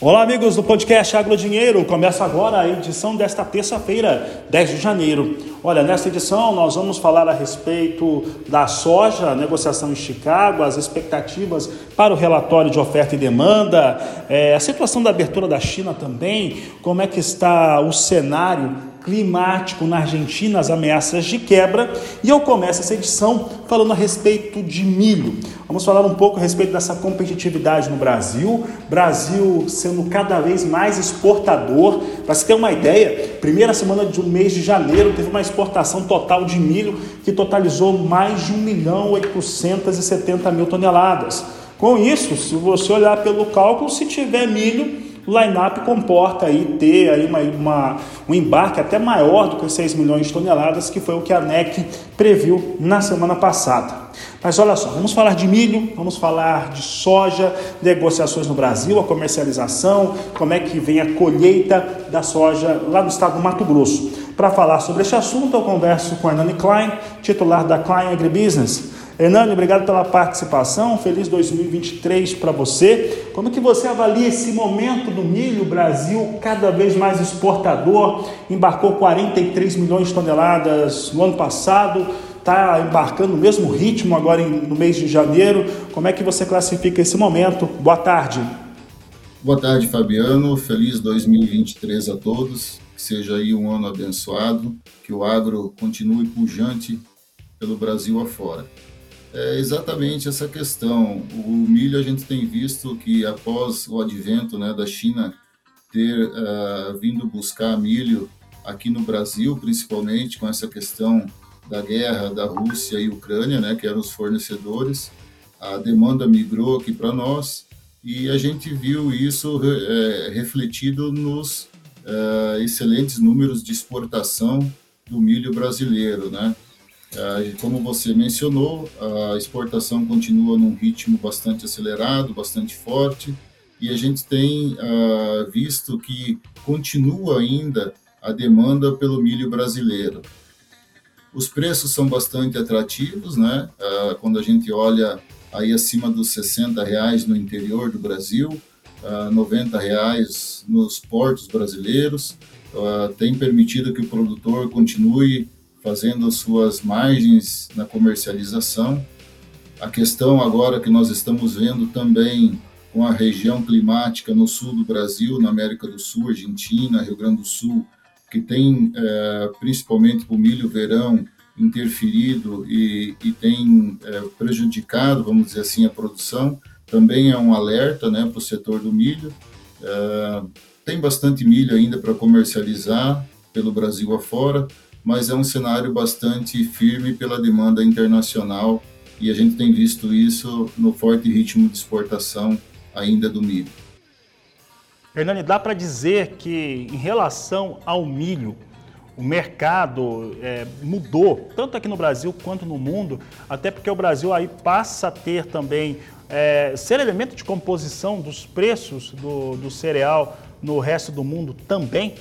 Olá, amigos do podcast Agro Dinheiro. Começa agora a edição desta terça-feira, 10 de janeiro. Olha, nesta edição nós vamos falar a respeito da soja, negociação em Chicago, as expectativas para o relatório de oferta e demanda, é, a situação da abertura da China também, como é que está o cenário climático na Argentina, as ameaças de quebra. E eu começo essa edição falando a respeito de milho. Vamos falar um pouco a respeito dessa competitividade no Brasil. Brasil sendo cada vez mais exportador. Para se ter uma ideia, primeira semana do mês de janeiro teve uma exportação total de milho que totalizou mais de 1 milhão 870 mil toneladas. Com isso, se você olhar pelo cálculo, se tiver milho, o line-up comporta aí ter aí uma, uma, um embarque até maior do que 6 milhões de toneladas, que foi o que a NEC previu na semana passada. Mas olha só, vamos falar de milho, vamos falar de soja, negociações no Brasil, a comercialização, como é que vem a colheita da soja lá no estado do Mato Grosso. Para falar sobre este assunto, eu converso com Hernani Klein, titular da Klein Agribusiness. Hernani, obrigado pela participação. Feliz 2023 para você. Como que você avalia esse momento do milho? O Brasil cada vez mais exportador, embarcou 43 milhões de toneladas no ano passado, está embarcando no mesmo ritmo agora no mês de janeiro. Como é que você classifica esse momento? Boa tarde. Boa tarde, Fabiano. Feliz 2023 a todos. Que seja aí um ano abençoado, que o agro continue pujante pelo Brasil afora. É exatamente essa questão. O milho a gente tem visto que após o advento né, da China ter uh, vindo buscar milho aqui no Brasil, principalmente com essa questão da guerra da Rússia e Ucrânia, né, que eram os fornecedores, a demanda migrou aqui para nós e a gente viu isso é, refletido nos uh, excelentes números de exportação do milho brasileiro, né? Como você mencionou, a exportação continua num ritmo bastante acelerado, bastante forte, e a gente tem uh, visto que continua ainda a demanda pelo milho brasileiro. Os preços são bastante atrativos, né? Uh, quando a gente olha aí acima dos 60 reais no interior do Brasil, uh, 90 reais nos portos brasileiros, tem permitido que o produtor continue fazendo suas margens na comercialização. A questão agora que nós estamos vendo também com a região climática no sul do Brasil, na América do Sul, Argentina, Rio Grande do Sul, que tem é, principalmente o milho verão interferido e, e tem é, prejudicado, vamos dizer assim, a produção, também é um alerta né, para o setor do milho. É, tem bastante milho ainda para comercializar pelo Brasil afora, mas é um cenário bastante firme pela demanda internacional e a gente tem visto isso no forte ritmo de exportação ainda do milho. Hernani, dá para dizer que em relação ao milho, o mercado é, mudou, tanto aqui no Brasil quanto no mundo, até porque o Brasil aí passa a ter também, é, ser elemento de composição dos preços do, do cereal no resto do mundo também?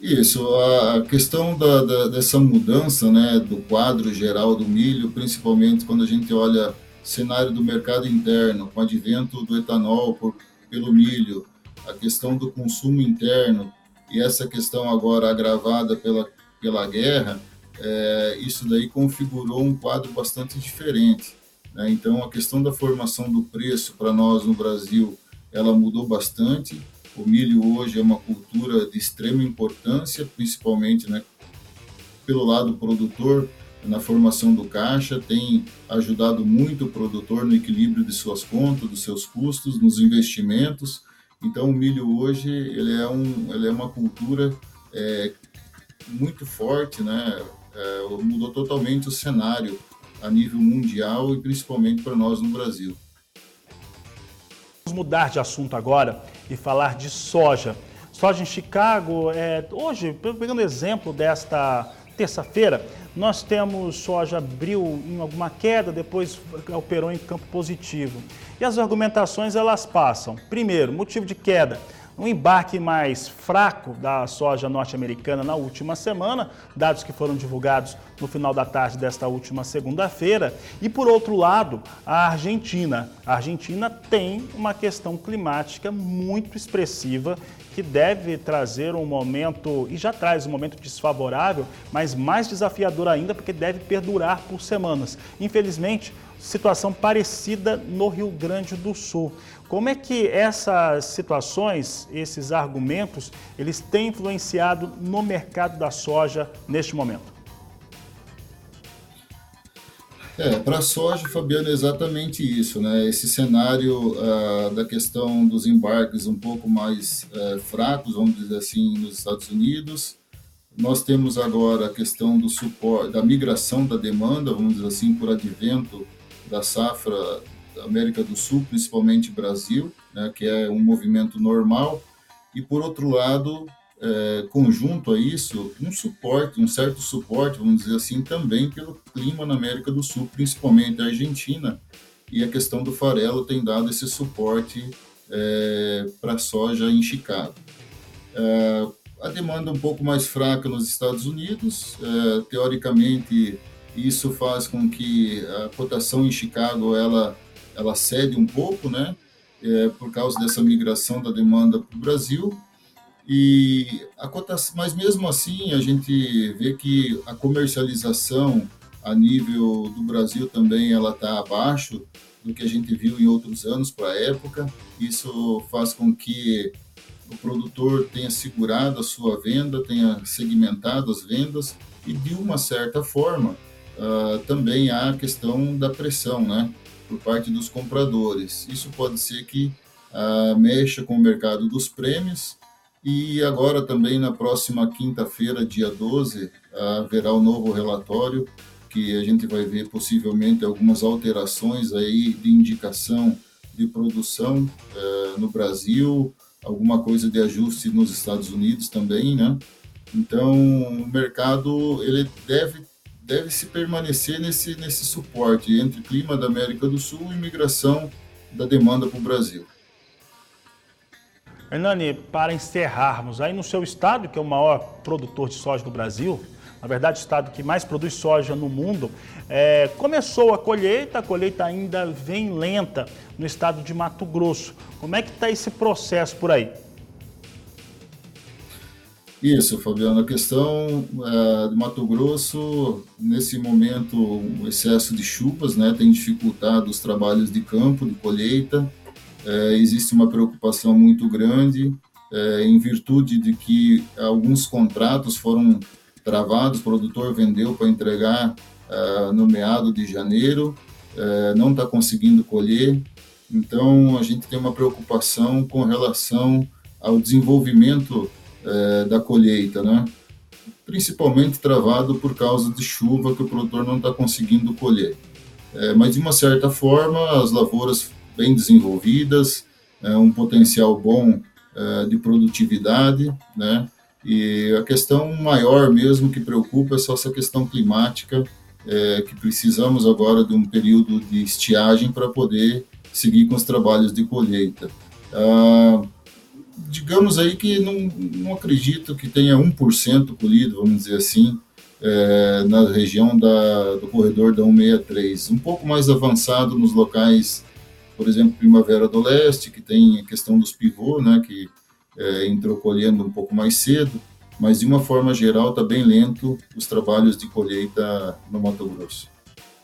Isso, a questão da, da, dessa mudança né, do quadro geral do milho, principalmente quando a gente olha cenário do mercado interno, com o advento do etanol por, pelo milho, a questão do consumo interno e essa questão agora agravada pela, pela guerra, é, isso daí configurou um quadro bastante diferente. Né? Então, a questão da formação do preço para nós no Brasil, ela mudou bastante o milho hoje é uma cultura de extrema importância, principalmente né, pelo lado produtor, na formação do caixa, tem ajudado muito o produtor no equilíbrio de suas contas, dos seus custos, nos investimentos. Então, o milho hoje ele é, um, ele é uma cultura é, muito forte, né? É, mudou totalmente o cenário a nível mundial e principalmente para nós no Brasil. Vamos mudar de assunto agora e falar de soja. Soja em Chicago, é, hoje, pegando exemplo desta terça-feira, nós temos soja abriu em alguma queda, depois operou em campo positivo. E as argumentações elas passam. Primeiro, motivo de queda, um embarque mais fraco da soja norte-americana na última semana, dados que foram divulgados no final da tarde desta última segunda-feira. E por outro lado, a Argentina. A Argentina tem uma questão climática muito expressiva que deve trazer um momento, e já traz um momento desfavorável, mas mais desafiador ainda, porque deve perdurar por semanas. Infelizmente, situação parecida no Rio Grande do Sul. Como é que essas situações, esses argumentos, eles têm influenciado no mercado da soja neste momento? É, para a soja, Fabiano, é exatamente isso, né? Esse cenário uh, da questão dos embarques um pouco mais uh, fracos, vamos dizer assim, nos Estados Unidos. Nós temos agora a questão do suporte, da migração da demanda, vamos dizer assim, por advento da safra da América do Sul, principalmente Brasil, né, que é um movimento normal. E por outro lado, é, conjunto a isso, um suporte, um certo suporte, vamos dizer assim, também pelo clima na América do Sul, principalmente a Argentina, e a questão do farelo tem dado esse suporte é, para a soja em Chicago. É, a demanda um pouco mais fraca nos Estados Unidos, é, teoricamente isso faz com que a cotação em Chicago ela ela cede um pouco, né, é, por causa dessa migração da demanda para o Brasil, e a cotação, mas mesmo assim a gente vê que a comercialização a nível do Brasil também ela está abaixo do que a gente viu em outros anos para a época. Isso faz com que o produtor tenha segurado a sua venda, tenha segmentado as vendas e de uma certa forma uh, também há a questão da pressão, né, por parte dos compradores. Isso pode ser que uh, mexa com o mercado dos prêmios e agora também na próxima quinta-feira, dia 12, haverá o um novo relatório que a gente vai ver possivelmente algumas alterações aí de indicação de produção eh, no Brasil, alguma coisa de ajuste nos Estados Unidos também, né? Então, o mercado ele deve deve se permanecer nesse nesse suporte entre clima da América do Sul e migração da demanda para o Brasil. Hernani, para encerrarmos, aí no seu estado, que é o maior produtor de soja do Brasil, na verdade, o estado que mais produz soja no mundo, é, começou a colheita, a colheita ainda vem lenta no estado de Mato Grosso. Como é que está esse processo por aí? Isso, Fabiano. A questão é, de Mato Grosso, nesse momento, o excesso de chuvas né, tem dificultado os trabalhos de campo, de colheita é, existe uma preocupação muito grande é, em virtude de que alguns contratos foram travados, o produtor vendeu para entregar é, no meado de janeiro, é, não está conseguindo colher, então a gente tem uma preocupação com relação ao desenvolvimento é, da colheita, né? principalmente travado por causa de chuva que o produtor não está conseguindo colher. É, mas de uma certa forma as lavouras bem desenvolvidas, é, um potencial bom é, de produtividade, né? E a questão maior mesmo que preocupa é só essa questão climática, que precisamos agora de um período de estiagem para poder seguir com os trabalhos de colheita. Ah, digamos aí que não, não acredito que tenha 1% colhido, vamos dizer assim, é, na região da, do corredor da 163, um pouco mais avançado nos locais por exemplo, Primavera do Leste, que tem a questão dos pivôs, né, que é, entrou colhendo um pouco mais cedo, mas de uma forma geral está bem lento os trabalhos de colheita no Mato Grosso.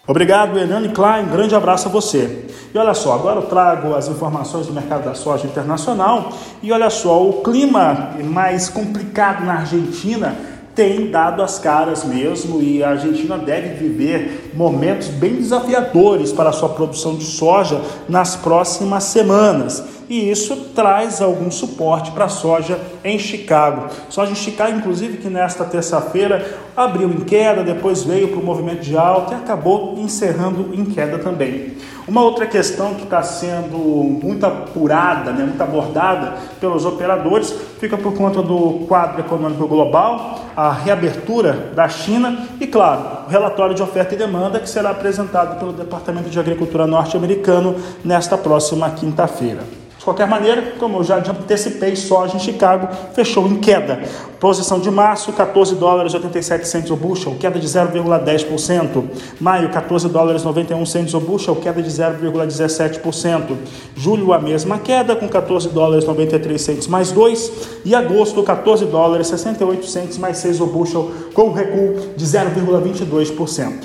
Obrigado, Hernani Klein. Grande abraço a você. E olha só, agora eu trago as informações do mercado da soja internacional. E olha só, o clima mais complicado na Argentina tem dado as caras mesmo e a Argentina deve viver momentos bem desafiadores para a sua produção de soja nas próximas semanas. E isso traz algum suporte para a soja em Chicago. Soja em Chicago, inclusive, que nesta terça-feira abriu em queda, depois veio para o movimento de alta e acabou encerrando em queda também. Uma outra questão que está sendo muito apurada, né, muito abordada pelos operadores, fica por conta do quadro econômico global, a reabertura da China e, claro, o relatório de oferta e demanda que será apresentado pelo Departamento de Agricultura norte-americano nesta próxima quinta-feira. De qualquer maneira, como eu já antecipei, soja em Chicago fechou em queda. Posição de março, 14 dólares 87 centes o bushel, queda de 0,10%. Maio, 14 dólares 91 centes o bushel, queda de 0,17%. Julho, a mesma queda, com 14 dólares 93 centes mais 2. E agosto, 14 dólares 68 centes mais 6 o bushel, com recuo de 0,22%.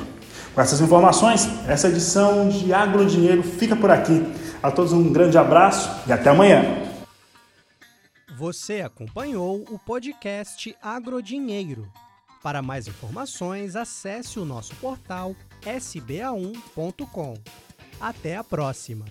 Com essas informações, essa edição de Agro Dinheiro fica por aqui. A todos um grande abraço e até amanhã. Você acompanhou o podcast Agrodinheiro. Para mais informações, acesse o nosso portal sba1.com. Até a próxima!